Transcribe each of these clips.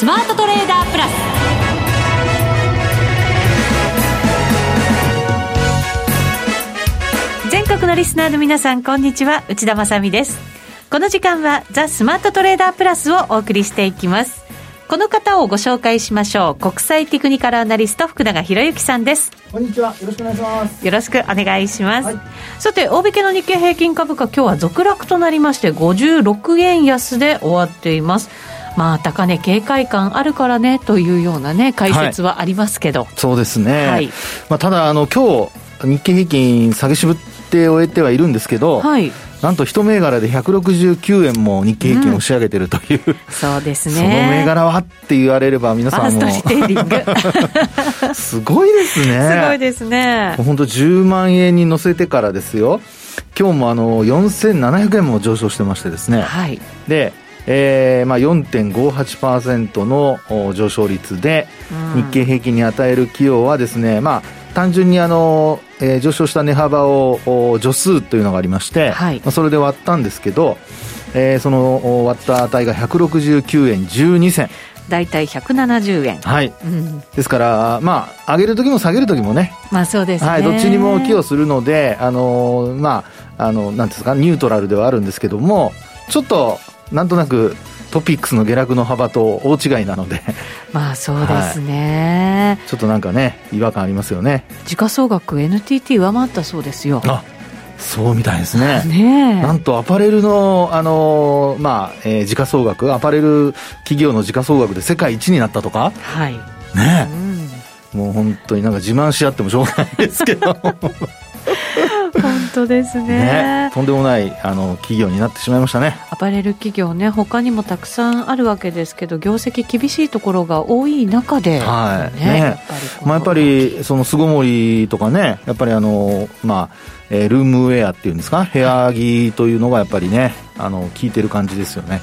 スマートトレーダープラス。全国のリスナーの皆さんこんにちは。内田まさです。この時間はザ・スマートトレーダープラスをお送りしていきます。この方をご紹介しましょう。国際テクニカルアナリスト福永博之さんです。こんにちは。よろしくお願いします。よろしくお願いします、はい、さて大引けの日経平均株価今日は続落となりまして56円安で終わっていますまあ、高値警戒感あるからねというようなね、解説はありますけど。はい、そうですね。はい、まあ、ただ、あの、今日、日経平均下げ渋って終えてはいるんですけど、はい、なんと一銘柄で169円も日経平均押し上げてるという、うん、そうですね。その銘柄はって言われれば皆さんも。すごいですね。すごいですね。本当10万円に乗せてからですよ。今日もあの4700円も上昇してましてですね。はい。で、えーまあ、4.58%の上昇率で、日経平均に与える寄与はですね、まあ、単純にあの、えー、上昇した値幅を助数というのがありまして、はい、まあ、それで割ったんですけど、えー、その割った値が169円12銭。大体170円。はい。うん、ですから、まあ、上げる時も下げる時もね。まあそうですね。はい、どっちにも寄与するので、あのー、まあ、あの、なんですか、ニュートラルではあるんですけども、ちょっと、なんとなくトピックスの下落の幅と大違いなので。まあそうですね、はい、ちょっとなんかね違和感ありますよね。時価総額 NTT 上回ったそうですよ。あそうみたいですね。ねなんとアパレルの、あのー、まあえー、時価総額アパレル企業の時価総額で世界一になったとか？はい。ね、うん、もう本当になんか自慢し合ってもしょうがないですけど 本当ですね。ねとんでもないあの企業になってしまいましたね。アパレル企業ね他にもたくさんあるわけですけど業績厳しいところが多い中で、はい。ね、ね。やっぱりまあ、やっぱりその巣ごもりとかねやっぱりあのまあえー、ルームウェアっていうんですか？部屋着というのがやっぱりねあの効いてる感じですよね。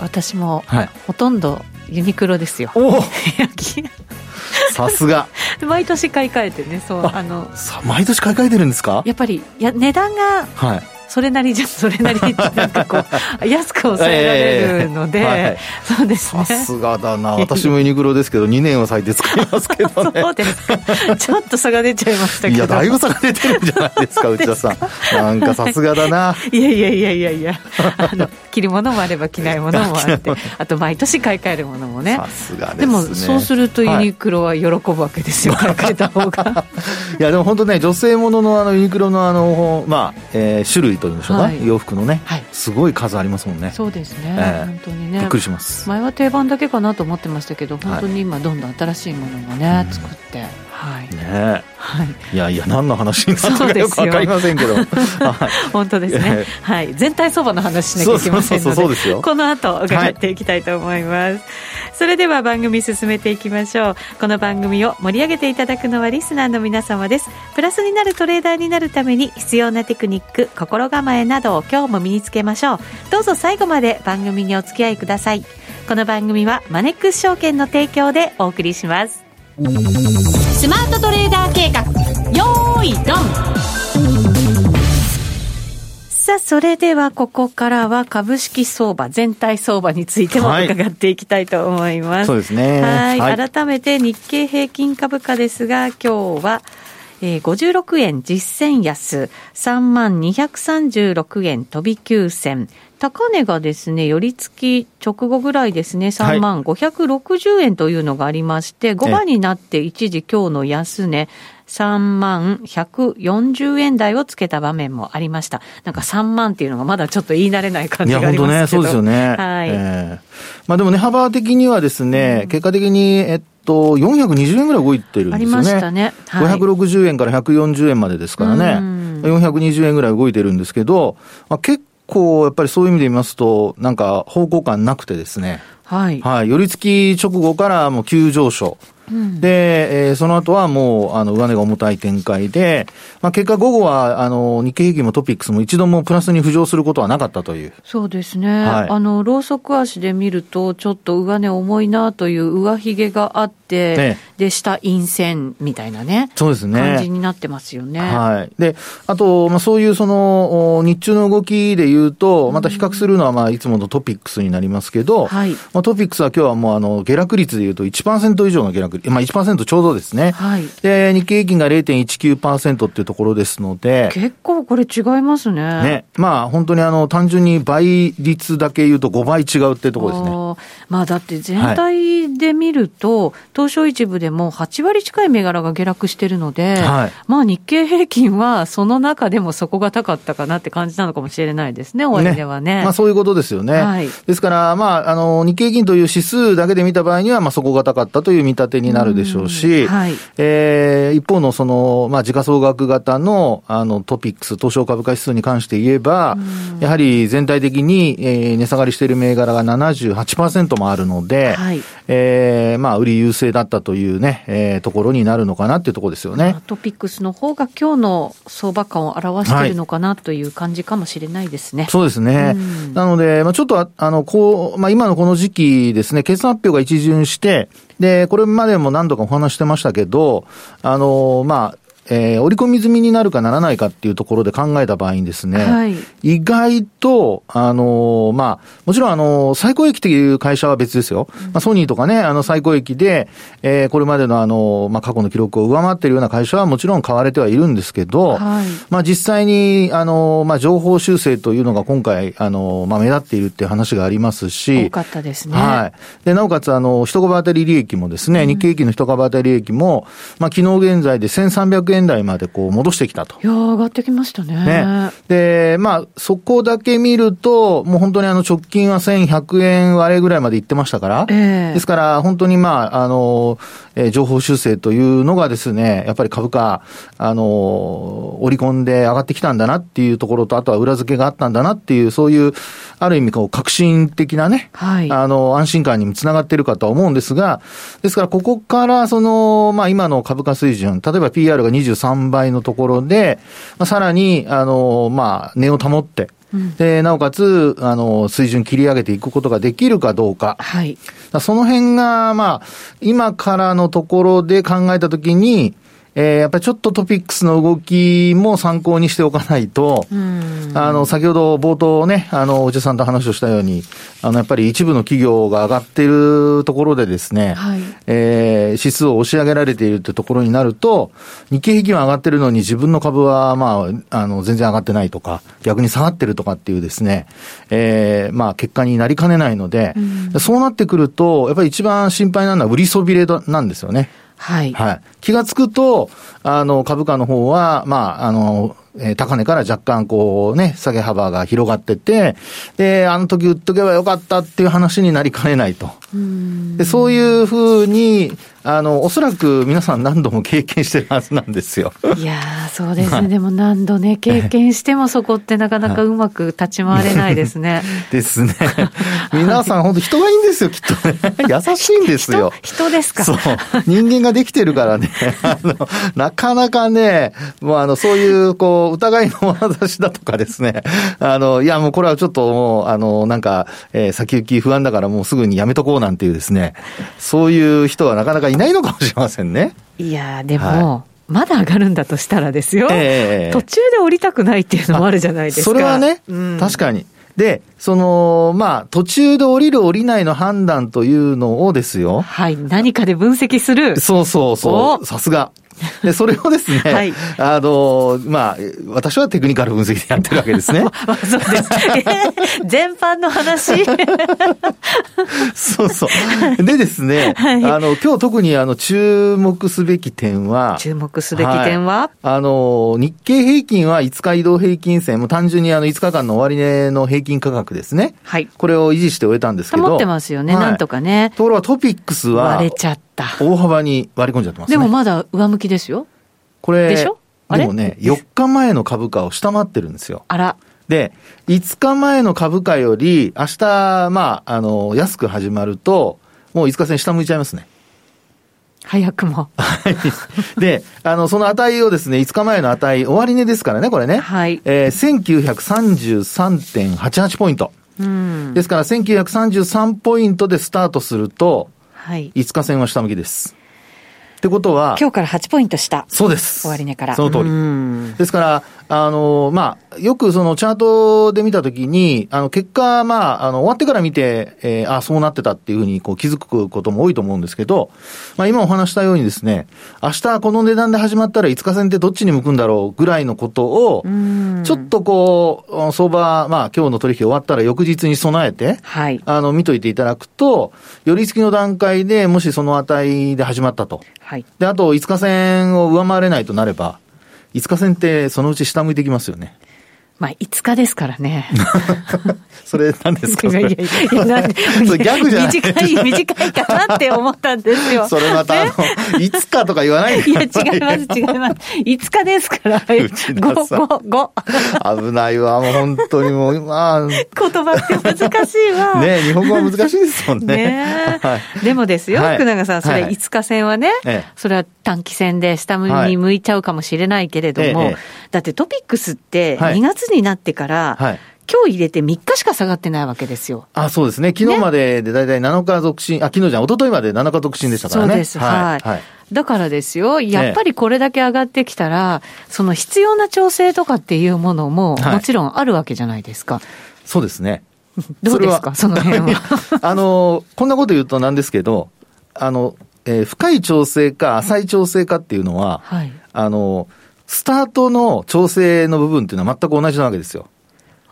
私も、はい、ほとんどユニクロですよ。お さすが。毎年買い替えてねそうあの。毎年買い替えてるんですか？やっぱりや値段が、はいそれなりじゃそれなりなんかこう 安く抑えられるので、はい、そうですね。さすがだな。私もユニクロですけど2年は最低使いますけどね。そうですか。ちょっと差が出ちゃいましたけど。いやだいぶ差が出てるんじゃないですか内田さん。なんかさすがだな。いやいやいやいやいや。あの着るものもあれば着ないものもあって。あと毎年買い替えるものもね。さすがで、ね、でもそうするとユニクロは喜ぶわけですよ、はい、買い替えた方が。いやでも本当ね女性もののあのユニクロのあのまあ、えー、種類というんでしょうか、はい、洋服のね、はい、すごい数ありますもんね。そうですね、えー、本当にね。びっくりします。前は定番だけかなと思ってましたけど本当に今どんどん新しいものもね、作ってはい。ねはい、いやいや何の話になったかよ。く分かりませんけど。本当ですね、はい、全体相場の話しなきゃいけませんので。この後伺っていきたいと思います、はい、それでは番組進めていきましょう。この番組を盛り上げていただくのはリスナーの皆様です。プラスになるトレーダーになるために必要なテクニック心構えなどを今日も身につけましょう。どうぞ最後まで番組にお付き合いください。この番組はマネックス証券の提供でお送りします。スマートトレーダー計画よーいドンさあ、それではここからは株式相場、全体相場についても伺っていきたいと思います。はい、そうですね。はい。改めて日経平均株価ですが、今日は、えー、56円実践安、3万236円飛び9銭。高値がですね、寄り付き直後ぐらいですね、3万560円というのがありまして、はい、5番になって一時今日の安値、3万140円台をつけた場面もありました。なんか3万っていうのがまだちょっと言い慣れない感じがありますけどいや、本当ね、そうですよね。はい。えー、まあでもね、幅的にはですね、うん、結果的に、えっと、420円ぐらい動いてるんですよね。ありましたね。はい、560円から140円までですからね。うん、420円ぐらい動いてるんですけど、まあ、結構やっぱりそういう意味で見ますと、なんか方向感なくてですね。はい。はい。寄り付き直後からもう急上昇。うん、で、えー、その後はもう、あの、上値が重たい展開で、まあ、結果午後は、あの、日経平均もトピックスも一度もプラスに浮上することはなかったという。そうですね。はい、あの、ローソク足で見ると、ちょっと上値重いなという上髭があって、ね、で、下陰線みたいなね。そうですね。感じになってますよね。はい。で、あと、まあ、そういうその、日中の動きで言うと、また比較するのは、まあ、いつものトピックスになりますけど、はい。まあ、トピックスは今日はもう、あの、下落率で言うと1%以上の下落まあ1%ちょうどですね。はい。で、日経平均が0.19%っていうところですので。結構これ違いますね。ね。まあ本当にあの、単純に倍率だけ言うと5倍違うっていうところですね。あまあだって全体で見ると、はい、東証一部でも8割近い銘柄が下落してるので、はい、まあ日経平均はその中でもそこが高かったかなって感じなのかもしれないですね、終わりではね。ねまあそういうことですよね。はい。ですから、まあ、あの、日経平均という指数だけで見た場合には、まあそこが高かったという見立てになるでしょうし、はい、えー、一方のその、まあ、時価総額型のあのトピックス、東証株価指数に関して言えば、やはり全体的に、えー、値下がりしている銘柄が78%もあるので、はい、えー、まあ、売り優勢だったというね、えー、ところになるのかなっていうところですよね。トピックスの方が今日の相場感を表しているのかなという感じかもしれないですね。はい、そうですね。なので、まあ、ちょっとあの、こう、まあ、今のこの時期ですね、決算発表が一巡して、で、これまでも何度かお話してましたけど、あの、まあ、えー、織り込み済みになるかならないかっていうところで考えた場合にですね、はい、意外と、あのー、まあ、もちろんあのー、最高益っていう会社は別ですよ。うん、まあ、ソニーとかね、あの、最高益で、えー、これまでのあの、まあ、過去の記録を上回っているような会社はもちろん買われてはいるんですけど、はい、まあ、実際に、あの、まあ、情報修正というのが今回、あの、まあ、目立っているっていう話がありますし、多かったですね。はい。で、なおかつ、あの、一株当たり利益もですね、うん、日経平均の一株当たり利益も、まあ、昨日現在で1300円円台までこう戻してきたと。いや上がってきましたね。ね。で、まあ、そこだけ見ると、もう本当にあの直近は1100円割れぐらいまで行ってましたから、えー、ですから本当にまあ、あの、えー、情報修正というのがですね、やっぱり株価、あの、織り込んで上がってきたんだなっていうところと、あとは裏付けがあったんだなっていう、そういう、ある意味こう、革新的なね、はい、あの、安心感にもつながっているかとは思うんですが、ですからここからその、まあ今の株価水準、例えば PR が23倍のところで、まあ、さらに、あの、まあ、値を保って、で、なおかつ、あの、水準切り上げていくことができるかどうか。はい。その辺が、まあ、今からのところで考えたときに、えー、やっぱりちょっとトピックスの動きも参考にしておかないと、あの、先ほど冒頭ね、あの、おじさんと話をしたように、あの、やっぱり一部の企業が上がっているところでですね、はい、えー、指数を押し上げられているってところになると、日経平均は上がってるのに自分の株は、まあ、あの、全然上がってないとか、逆に下がってるとかっていうですね、えー、まあ、結果になりかねないので、そうなってくると、やっぱり一番心配なのは売りそびれなんですよね。はい。はい。気がつくと、あの、株価の方は、まあ、あの、えー、高値から若干こうね、下げ幅が広がってて、で、あの時売っとけばよかったっていう話になりかねないと。でそういうふうに、あの、おそらく皆さん何度も経験してるはずなんですよ。いやそうですね。はい、でも何度ね、経験してもそこってなかなかうまく立ち回れないですね。ですね。皆さん本当人がいいんですよ、きっとね。優しいんですよ。人人ですか？そう。人間ができてるからね。あの、なかなかね、もうあの、そういう、こう、疑いの眼差しだとかですね。あの、いや、もうこれはちょっともう、あの、なんか、えー、先行き不安だからもうすぐにやめとこうなんていうですね。そういう人はなかなかいないのかもしれませんね。いやでも、はい、まだ上がるんだとしたらですよ、えー、途中で降りたくないっていうのもあるじゃないですか。それはね、うん、確かに。で、その、まあ、途中で降りる降りないの判断というのをですよ。はい。何かで分析する。そうそうそう。さすが。で、それをですね、はい、あの、まあ、私はテクニカル分析でやってるわけですね。そうです。全般の話 そうそう。でですね、はい、あの、今日特にあの、注目すべき点は、注目すべき点は、はい、あの、日経平均は5日移動平均線、も単純にあの、5日間の終値の平均価格ですね。はい。これを維持して終えたんですけど。保ってますよね、なんとかね。ところがトピックスは、割れちゃった。大幅に割り込んじゃってますね。でもまだ上向きですよ。これ、でしょ？でもね、4日前の株価を下回ってるんですよ。あら。で、5日前の株価より、明日、まあ、あの、安く始まると、もう5日線下向いちゃいますね。早くも。はい。で、あの、その値をですね、5日前の値、終値ですからね、これね。はい。えー、1933.88ポイント。うん。ですから、1933ポイントでスタートすると、はい。5日線は下向きです。ってことは。今日から8ポイント下。そうです。終値から。その通り。ですから、あの、まあ、よくそのチャートで見たときに、あの、結果、まあ、あの、終わってから見て、えー、あ、そうなってたっていうふうにこう気づくことも多いと思うんですけど、まあ、今お話したようにですね、明日この値段で始まったら5日線ってどっちに向くんだろうぐらいのことを、ちょっとこう、相場、まあ、今日の取引終わったら翌日に備えて、はい。あの、見といていただくと、寄り付きの段階でもしその値で始まったと。はい。で、あと5日線を上回れないとなれば、5日線ってそのうち下向いてきますよね。まあ、5日ですからね。それ何ですか？いやいやいや、なんで、ギャグじゃない短い、短いかなって思ったんですよ。それまた、あの、いつかとか言わないでいや、違います、違います。5日ですから。5、5、5。危ないわ、もう本当にもう、まあ。言葉って難しいわ。ね日本語は難しいですもんね。ねはい、でもですよ、福永さん、それ5日線はね、それは短期線で下に向いちゃうかもしれないけれども、だってトピックスって2月になってから、はい、今日入れて3日しか下がってないわけですよ。あ、そうですね。昨日まででだいたい7日続伸、ね、あ、昨日じゃん、一昨日まで7日続伸でしたからね。そうです。はい。はい、だからですよ、やっぱりこれだけ上がってきたら、その必要な調整とかっていうものも、もちろんあるわけじゃないですか。そうですね。どうですか、その辺は。あの、こんなこと言うとなんですけど、あの、えー、深い調整か浅い調整かっていうのは、はい、あの、スタートの調整の部分っていうのは全く同じなわけですよ。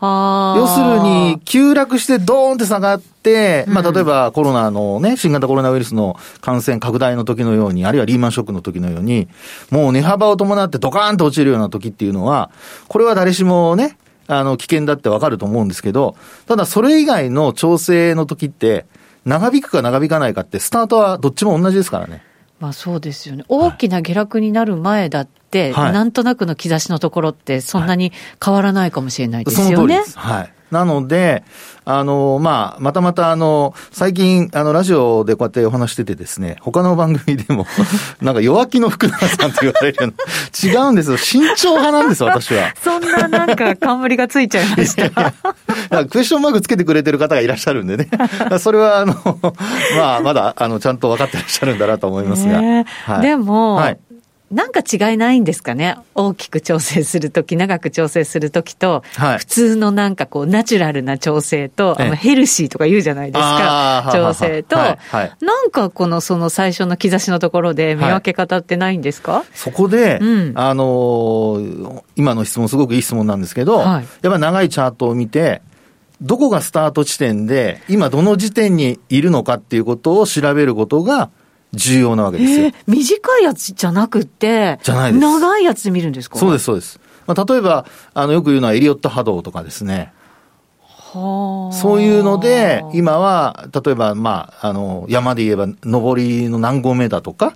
要するに、急落してドーンって下がって、まあ、例えばコロナのね、新型コロナウイルスの感染拡大の時のように、あるいはリーマンショックの時のように、もう値幅を伴ってドカーンと落ちるような時っていうのは、これは誰しもね、あの、危険だってわかると思うんですけど、ただそれ以外の調整の時って、長引くか長引かないかって、スタートはどっちも同じですからね。まあそうですよね。大きな下落になる前だって、はい、なんとなくの兆しのところって、そんなに変わらないかもしれないですよね。はい。なので、あの、まあ、またまたあの、最近、あの、ラジオでこうやってお話しててですね、他の番組でも、なんか弱気の福永さんって言われるの、違うんですよ。慎重派なんです、私は。そんななんか冠がついちゃいました。いやいやクエスチョンマークつけてくれてる方がいらっしゃるんでね。それは、あの、まあ、まだ、あの、ちゃんと分かってらっしゃるんだなと思いますが。はい、でも、はいなんか違いないんですかね？大きく調整するとき、長く調整するときと、はい、普通のなんかこう、ナチュラルな調整と、あのヘルシーとか言うじゃないですか、調整と、はいはい、なんかこのその最初の兆しのところで見分け方ってないんですか、そこで、うん、あのー、今の質問すごくいい質問なんですけど、やっぱり長いチャートを見て、どこがスタート地点で、今どの時点にいるのかっていうことを調べることが、重要なわけですよ。えー、短いやつじゃなくて、じゃない。長いやつで見るんですか？そうです、そうです。まあ、例えば、あの、よく言うのはエリオット波動とかですね。はそういうので、今は、例えば、まあ、あの、山で言えば、上りの何合目だとか、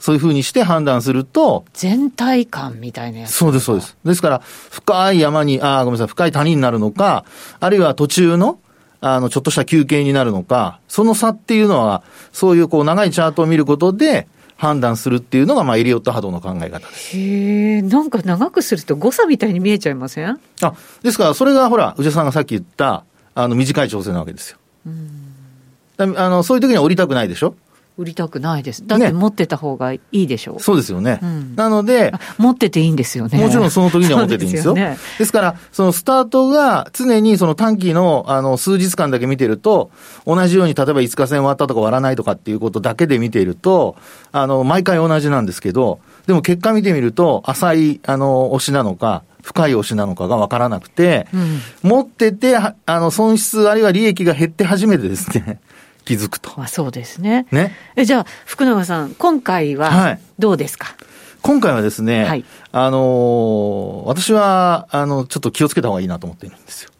そういうふうにして判断すると。全体感みたいなやつ。そうです、そうです。ですから、深い山に、ああ、ごめんなさい、深い谷になるのか、あるいは途中の、あの、ちょっとした休憩になるのか、その差っていうのは、そういうこう長いチャートを見ることで、判断するっていうのが、まあ、エリオット波動の考え方です。へえ、なんか長くすると誤差みたいに見えちゃいません？あ、ですから、それがほら、内田さんがさっき言った、あの、短い調整なわけですよ。うん。あの、そういう時には降りたくないでしょ？売りたくないです。だって持ってた方がいいでしょう。ね、そうですよね、うん、なので、持ってていいんですよね。もちろんその時には持ってていいんですよ。ですね、ですから、そのスタートが常にその短期のあの数日間だけ見てると、同じように例えば5日線終わったとか割らないとかっていうことだけで見ていると、あの、毎回同じなんですけど、でも結果見てみると、浅い、あの、押しなのか、深い押しなのかが分からなくて、うん、持ってて、あの、損失あるいは利益が減って初めてですね、気づくと。まあ、そうですね。ね。えじゃあ、福永さん、今回はどうですか、はい、今回はですね、はい、あのー、私は、あの、ちょっと気をつけた方がいいなと思っているんですよ。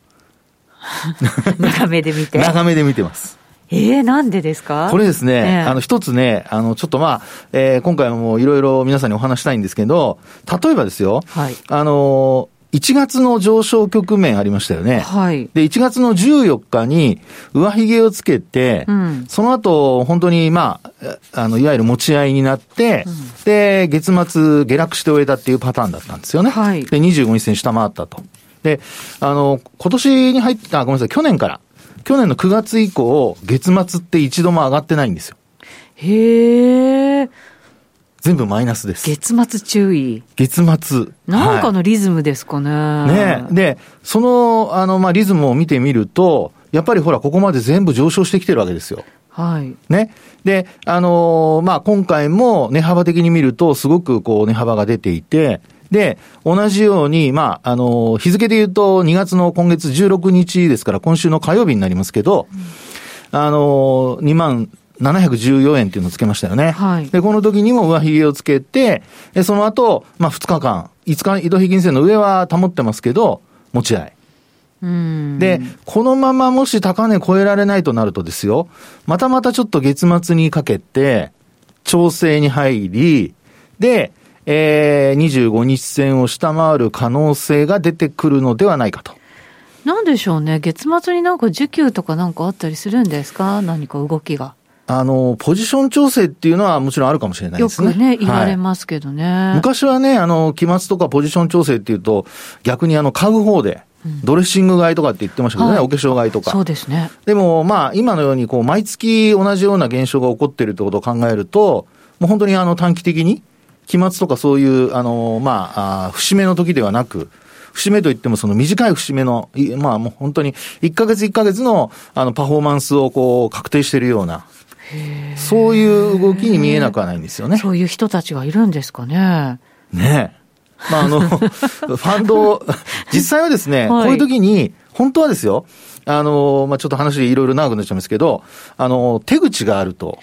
長めで見て。長めで見てます。ええー、なんでですか？これですね、えー、あの、一つね、あの、ちょっとまあ、えー、今回もいろいろ皆さんにお話したいんですけど、例えばですよ、はい、あの1月の上昇局面ありましたよね。はい。で、1月の14日に上髭をつけて、うん、その後、本当に、まあ、あの、いわゆる持ち合いになって、うん、で、月末下落して終えたっていうパターンだったんですよね。はい。で、25日線下回ったと。で、あの、今年に入った、ごめんなさい、去年から、去年の9月以降、月末って一度も上がってないんですよ。へえ。全部マイナスです。月末注意。月末。なんかのリズムですかね。はい、ねで、その、あの、まあ、リズムを見てみると、やっぱりほら、ここまで全部上昇してきてるわけですよ。はい。ね。で、あのー、まあ、今回も値幅的に見ると、すごくこう、値幅が出ていて、で、同じように、まあ、あのー、日付で言うと、2月の今月16日ですから、今週の火曜日になりますけど、うん、あのー、2万714円っていうのをつけましたよね。はい。で、この時にも上髭をつけて、で、その後、まあ、2日間、5日移動平均線の上は保ってますけど、持ち合い。で、このままもし高値超えられないとなるとですよ、またまたちょっと月末にかけて、調整に入り、で、えー、25日線を下回る可能性が出てくるのではないかと。なんでしょうね、月末になんか需給とかなんかあったりするんですか、何か動きが。あの、ポジション調整っていうのはもちろんあるかもしれないですね。よくね、言われますけどね。はい、昔はね、あの、期末とかポジション調整っていうと、逆にあの、買う方で、ドレッシング買いとかって言ってましたけどね、はい、お化粧買いとか。そうですね。でも、まあ、今のように、こう、毎月同じような現象が起こっているってことを考えると、もう本当にあの、短期的に、期末とかそういう、あの、まあ、あ節目の時ではなく、節目といってもその短い節目の、まあもう本当に1ヶ月1ヶ月のあのパフォーマンスをこう確定しているような、そういう動きに見えなくはないんですよね。そういう人たちがいるんですかね。ねまあ、あの、ファンド、実際はですね、はい、こういう時に、本当はですよ、あの、まあ、ちょっと話いろいろ長くなっちゃうんですけど、あの、手口があると。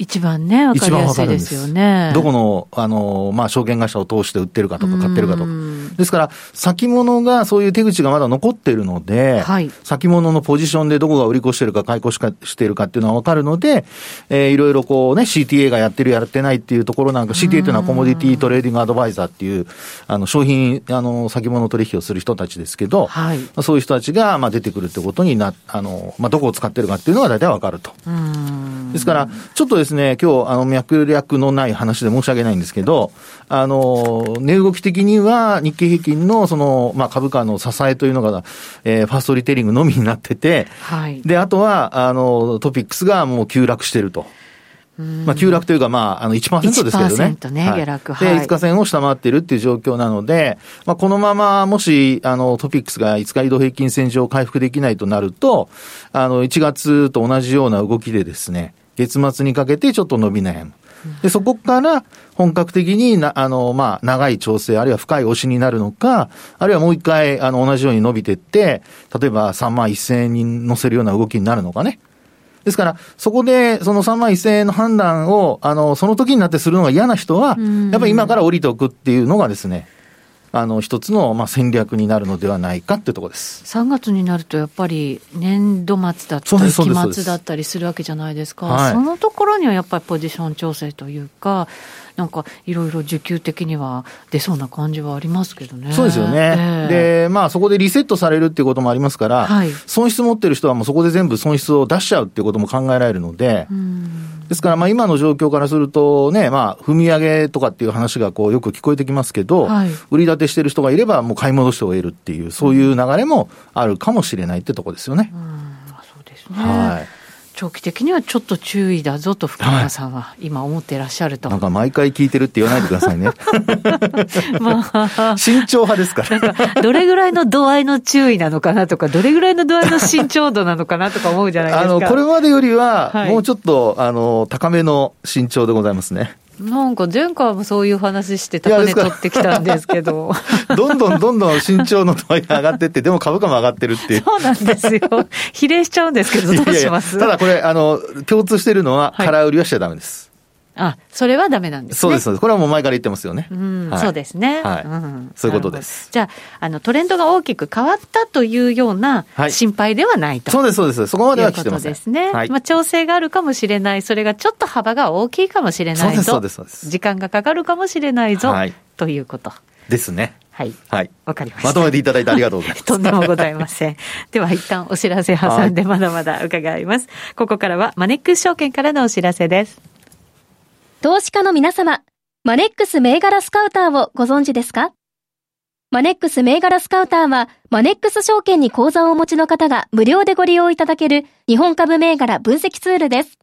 一番ね、わかりやすいですよね。どこの、あの、まあ、証券会社を通して売ってるかとか買ってるかとか。ですから、先物がそういう手口がまだ残ってるので、はい、先物のポジションでどこが売り越してるか買い越しかしてるかっていうのはわかるので、えー、いろいろこうね、CTA がやってるやってないっていうところなんか、CTA っていうのはコモディティトレーディングアドバイザーっていう、あの、商品、あの、先物取引をする人たちですけど、はい、そういう人たちが、まあ、出てくるってことにな、あの、まあ、どこを使ってるかっていうのが大体わかると。ですから、ちょっとですね、今日、あの、脈略のない話で申し訳ないんですけど、あの、値動き的には日経平均のその、まあ、株価の支えというのが、えー、ファーストリテイリングのみになってて、はい、で、あとは、あの、トピックスがもう急落してると。まあ、急落というか、まあ、あの1%ですけどね。1%ね、下落。はい、で、5日線を下回っているっていう状況なので、まあ、このまま、もし、あの、トピックスが5日移動平均線上回復できないとなると、あの、1月と同じような動きでですね、月末にかけてちょっと伸び悩む。で、そこから本格的にな、あの、まあ、長い調整、あるいは深い押しになるのか、あるいはもう一回、あの、同じように伸びていって、例えば3万1000円に乗せるような動きになるのかね。ですから、そこで、その3万1000円の判断を、あの、その時になってするのが嫌な人は、やっぱり今から降りておくっていうのがですね、あの一つのまあ戦略になるのではないかっていうところです。3月になるとやっぱり年度末だったり、期末だったりするわけじゃないですか、はい、そのところにはやっぱりポジション調整というか、なんかいろいろ需給的には出そうな感じはありますけどね。そうですよね。えー、で、まあそこでリセットされるっていうこともありますから、はい、損失持ってる人はもうそこで全部損失を出しちゃうっていうことも考えられるので、ですからまあ今の状況からするとね、まあ踏み上げとかっていう話がこうよく聞こえてきますけど、はい、売り立てしてる人がいればもう買い戻して終えるっていう、そういう流れもあるかもしれないってとこですよね。うん、そうですね。はい。長期的にはちょっと注意だぞと福原さんは今思ってらっしゃると、なんか毎回聞いてるって言わないでくださいね。まあ、慎重派ですから。どれぐらいの度合いの注意なのかなとか、どれぐらいの度合いの慎重度なのかなとか思うじゃないですか。あの、これまでよりは、もうちょっと、あの、高めの慎重でございますね。なんか前回もそういう話して高値取ってきたんですけど。どんどんどんどん身長の度合いが上がってって、でも株価も上がってるっていう。そうなんですよ。比例しちゃうんですけど、どうします？ただこれ、あの、共通しているのは、空売りはしちゃダメです。あ、それはダメなんですね。そうです、そうです。これはもう前から言ってますよね。うん、はい、そうですね。はい。うん、そういうことです。じゃあ、あの、トレンドが大きく変わったというような心配ではないと、はい、そうです、そうです。そこまでは来てません。ですね。はい。まあ、調整があるかもしれない。それがちょっと幅が大きいかもしれないぞ。そうです、そうです、そうです。時間がかかるかもしれないぞ。はい。ということ。ですね。はい。はい。わかりました。まとめていただいてありがとうございます。とんでもございません。では一旦お知らせ挟んでまだまだ伺います。ここからはマネックス証券からのお知らせです。投資家の皆様、マネックス銘柄スカウターをご存知ですか？マネックス銘柄スカウターは、マネックス証券に口座をお持ちの方が無料でご利用いただける日本株銘柄分析ツールです。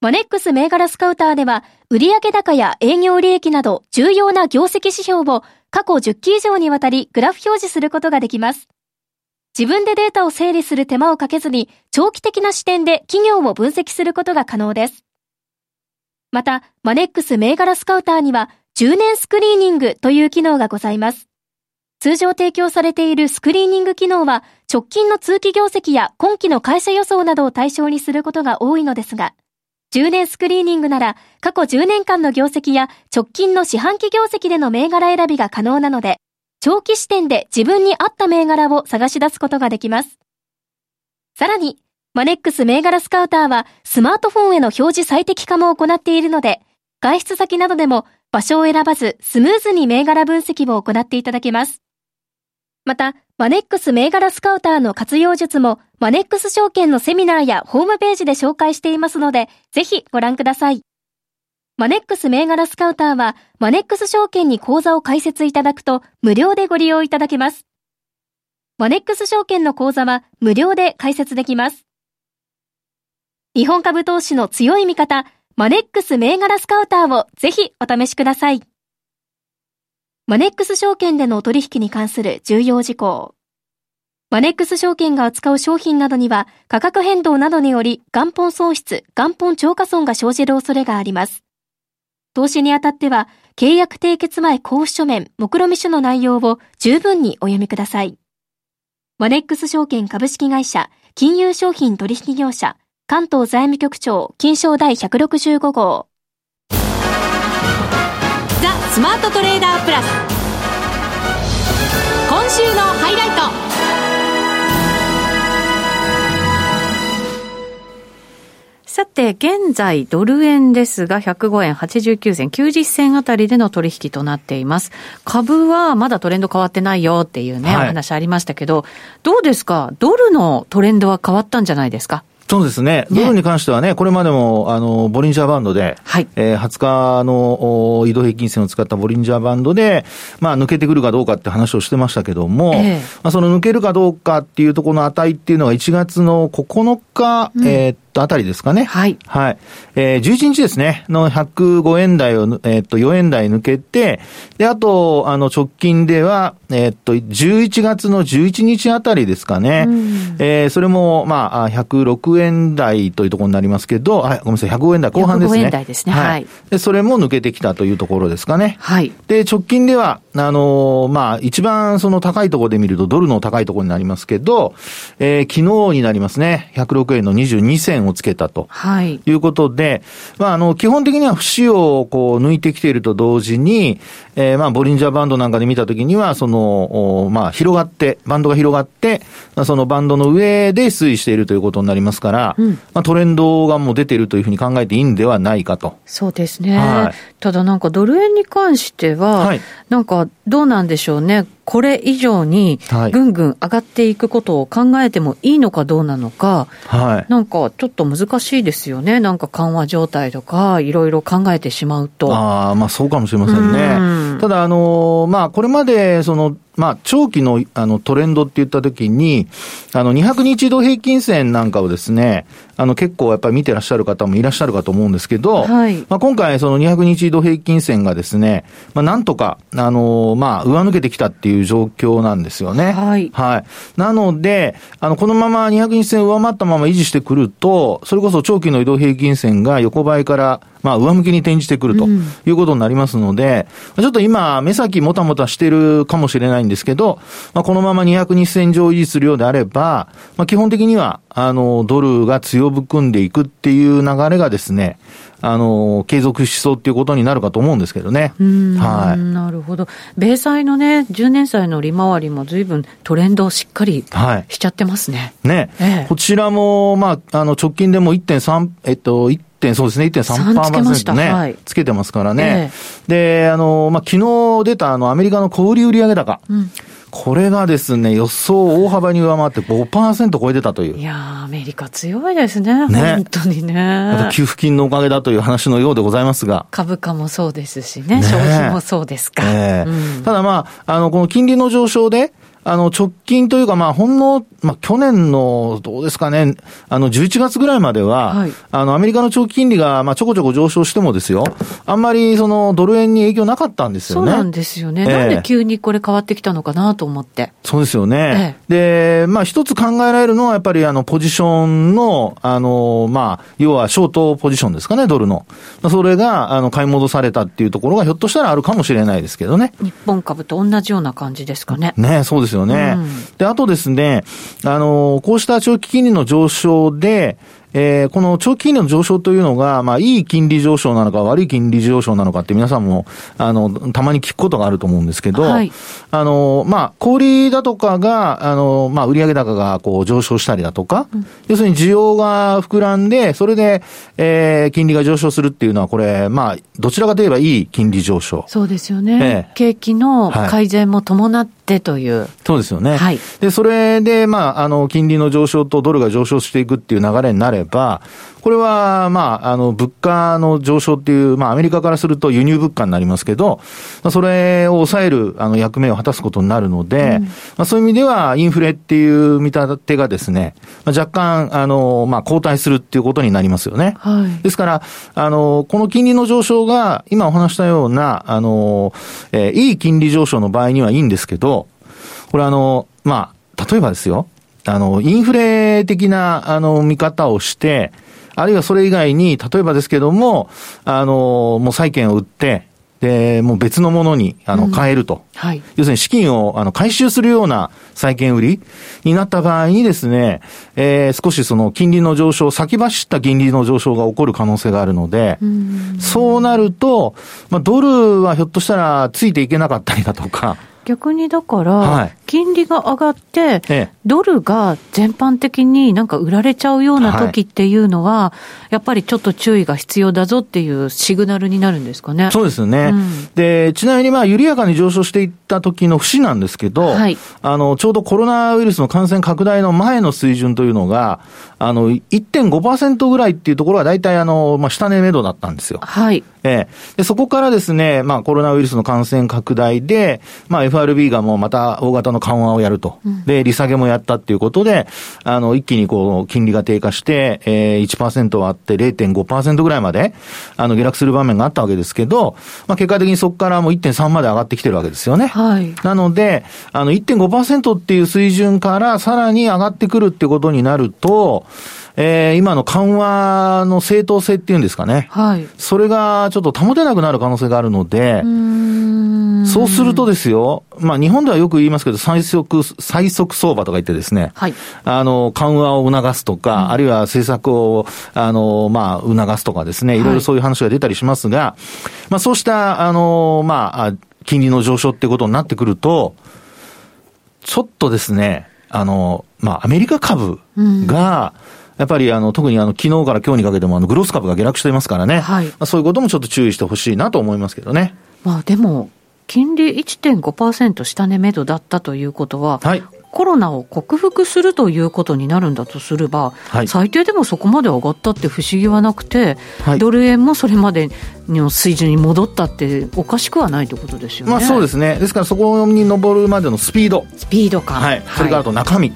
マネックス銘柄スカウターでは、売上高や営業利益など重要な業績指標を過去10期以上にわたりグラフ表示することができます。自分でデータを整理する手間をかけずに、長期的な視点で企業を分析することが可能です。また、マネックス銘柄スカウターには、10年スクリーニングという機能がございます。通常提供されているスクリーニング機能は直近の通期業績や今期の会社予想などを対象にすることが多いのですが、10年スクリーニングなら過去10年間の業績や直近の四半期業績での銘柄選びが可能なので、長期視点で自分に合った銘柄を探し出すことができます。さらに、マネックス銘柄スカウターはスマートフォンへの表示最適化も行っているので、外出先などでも場所を選ばずスムーズに銘柄分析を行っていただけます。また、マネックス銘柄スカウターの活用術も、マネックス証券のセミナーやホームページで紹介していますので、ぜひご覧ください。マネックス銘柄スカウターは、マネックス証券に口座を開設いただくと、無料でご利用いただけます。マネックス証券の口座は、無料で開設できます。日本株投資の強い味方、マネックス銘柄スカウターをぜひお試しください。マネックス証券での取引に関する重要事項。マネックス証券が扱う商品などには価格変動などにより元本損失、元本超過損が生じる恐れがあります。投資にあたっては契約締結前交付書面、目論見書の内容を十分にお読みください。マネックス証券株式会社、金融商品取引業者、関東財務局長、金賞第165号。スマートトレーダープラス。今週のハイライト。さて、現在、ドル円ですが、105円89銭、90銭あたりでの取引となっています。株はまだトレンド変わってないよっていうね、はい、お話ありましたけど、どうですか？ドルのトレンドは変わったんじゃないですか？そうですね。ドルに関してはね、これまでも、あの、ボリンジャーバンドで、はい。えー、20日の移動平均線を使ったボリンジャーバンドで、まあ、抜けてくるかどうかって話をしてましたけども、えー、まあ、その抜けるかどうかっていうところの値っていうのが1月の9日、うん、えー、と、あたりですかね。はい。はい。えー、11日ですね、の105円台を、えー、っと、4円台抜けて、で、あと、あの、直近では、えー、っと、11月の11日あたりですかね。うん、えー、それも、まあ、106円台というところになりますけど、はい、ごめんなさい、105円台後半ですね。105円台ですね。はい。で、それも抜けてきたというところですかね。はい。で、直近では、あのー、まあ、一番その高いところで見ると、ドルの高いところになりますけど、えー、昨日になりますね、106円の22銭をつけたと。はい。いうことで、まあ、あの、基本的には節をこう抜いてきていると同時に、えー、まあ、ボリンジャーバンドなんかで見たときには、その、まあ、広がって、バンドが広がって、そのバンドの上で推移しているということになりますから、うん、まあ、トレンドがもう出ているというふうに考えていいんではないかと。そうですね。はい、ただなんかドル円に関しては、はい、なんかどうなんでしょうね。これ以上にぐんぐん上がっていくことを考えてもいいのかどうなのか、はい、なんかちょっと難しいですよね、なんか緩和状態とか、いろいろ考えてしまうと。あまあ、そうかもしれませんね。んただ、あのまあ、これまでそのまあ、長期のあのトレンドって言ったときに、あの、200日移動平均線なんかをですね、あの、結構やっぱり見てらっしゃる方もいらっしゃるかと思うんですけど、はい、まあ、今回その200日移動平均線がですね、まあ、なんとか、あの、まあ、上抜けてきたっていう状況なんですよね。はい。はい。なので、あの、このまま200日線上回ったまま維持してくると、それこそ長期の移動平均線が横ばいから、まあ、上向きに転じてくるということになりますので、うん、ちょっと今、目先もたもたしてるかもしれないんですけど、まあ、このまま200日線上維持するようであれば、まあ、基本的には、あの、ドルが強含んでいくっていう流れがですね、あの、継続しそうっていうことになるかと思うんですけどね。はい。なるほど。米債のね、10年債の利回りも随分トレンドをしっかりしちゃってますね。はい、ね、ええ、こちらも、まあ、あの、直近でも1.3、えっと、点、そうですね、1.3%ね、はい、つけてますからね。えー、で、あの、まあ、昨日出たあの、アメリカの小売売上高。うんこれがですね、予想を大幅に上回って5%超えてたという。いやアメリカ強いですね。ね本当にね。給付金のおかげだという話のようでございますが。株価もそうですしね、ね消費もそうですか。えーうん、ただまあ、あの、この金利の上昇で、あの、直近というか、まあ、ほんの、まあ、去年の、どうですかね、あの、11月ぐらいまでは、はい、あの、アメリカの長期金利が、まあ、ちょこちょこ上昇してもですよ、あんまり、その、ドル円に影響なかったんですよね。そうなんですよね。えー、なんで急にこれ変わってきたのかなと思って。そうですよね。えー、で、まあ、一つ考えられるのは、やっぱり、あの、ポジションの、あの、まあ、要は、ショートポジションですかね、ドルの。それが、あの、買い戻されたっていうところが、ひょっとしたらあるかもしれないですけどね。日本株と同じような感じですかね。ね、そうですよね。うんで、あとですね、あの、こうした長期金利の上昇で、えー、この長期金利の上昇というのが、まあ、いい金利上昇なのか悪い金利上昇なのかって皆さんも、あの、たまに聞くことがあると思うんですけど、はい、あの、まあ、小売だとかが、あの、まあ、売上高がこう上昇したりだとか、うん、要するに需要が膨らんで、それで、えー、金利が上昇するっていうのは、これ、まあ、どちらかといえばいい金利上昇。そうですよね。えー、景気の改善も伴ってという。はい、そうですよね。はい。で、それで、まあ、あの、金利の上昇とドルが上昇していくっていう流れになれば、これは、まあ、あの、物価の上昇っていう、まあ、アメリカからすると輸入物価になりますけど、まあ、それを抑える、あの、役目を果たすことになるので、うん、まあ、そういう意味では、インフレっていう見立てがですね、まあ、若干、あの、まあ、後退するっていうことになりますよね。はい。ですから、あの、この金利の上昇が、今お話したような、あの、えー、いい金利上昇の場合にはいいんですけど、これあの、まあ、例えばですよ、あの、インフレ的な、あの、見方をして、あるいはそれ以外に、例えばですけども、あの、もう債券を売って、で、もう別のものに、あの、変えると。うん、はい。要するに資金を、あの、回収するような債券売りになった場合にですね、えー、少しその金利の上昇、先走った金利の上昇が起こる可能性があるので、うそうなると、まあ、ドルはひょっとしたらついていけなかったりだとか、逆にだから、金利が上がって、ドルが全般的になんか売られちゃうような時っていうのは、やっぱりちょっと注意が必要だぞっていうシグナルになるんですかね。そうですね。うん、で、ちなみにまあ、緩やかに上昇していった時の節なんですけど、はい、あの、ちょうどコロナウイルスの感染拡大の前の水準というのが、あの、1.5%ぐらいっていうところが大体あの、まあ、下値目処だったんですよ。はい。えー、で、そこからですね、まあ、コロナウイルスの感染拡大で、まあ、FRB がもうまた大型の緩和をやると。うん、で、利下げもやったっていうことで、あの、一気にこう、金利が低下して、えー、1%はあって0.5%ぐらいまで、あの、下落する場面があったわけですけど、まあ、結果的にそこからもう1.3まで上がってきてるわけですよね。はい。なので、あの、1.5%っていう水準からさらに上がってくるってことになると、えー、今の緩和の正当性っていうんですかね。はい。それがちょっと保てなくなる可能性があるので、そうするとですよ、まあ日本ではよく言いますけど、最速、最速相場とか言ってですね、はい。あの、緩和を促すとか、うん、あるいは政策を、あの、まあ、促すとかですね、い。ろいろそういう話が出たりしますが、はい、まあそうした、あの、まあ、金利の上昇ってことになってくると、ちょっとですね、あの、まあ、アメリカ株が、うんやっぱりあの特にあの昨日から今日にかけてもあのグロス株が下落していますからね、はい、まあ、そういうこともちょっと注意してほしいなと思いますけどね。まあ、でも、金利1.5%下値目処だったということは、はい、コロナを克服するということになるんだとすれば、はい、最低でもそこまで上がったって不思議はなくて、はい、ドル円もそれまでの水準に戻ったっておかしくはないということですよね。まあそうですね。ですからそこに上るまでのスピード。スピード感。はい。それからあと中身。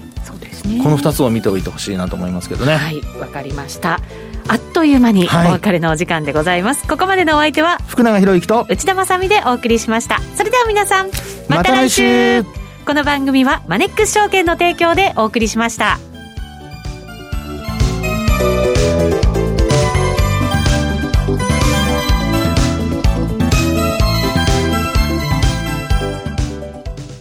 ね、この2つを見ておいてほしいなと思いますけどね。はいわかりました。あっという間にお別れのお時間でございます、はい、ここまでのお相手は福永博之と内田まさでお送りしました。それでは皆さんまた来週。ま、来週。この番組はマネックス証券の提供でお送りしました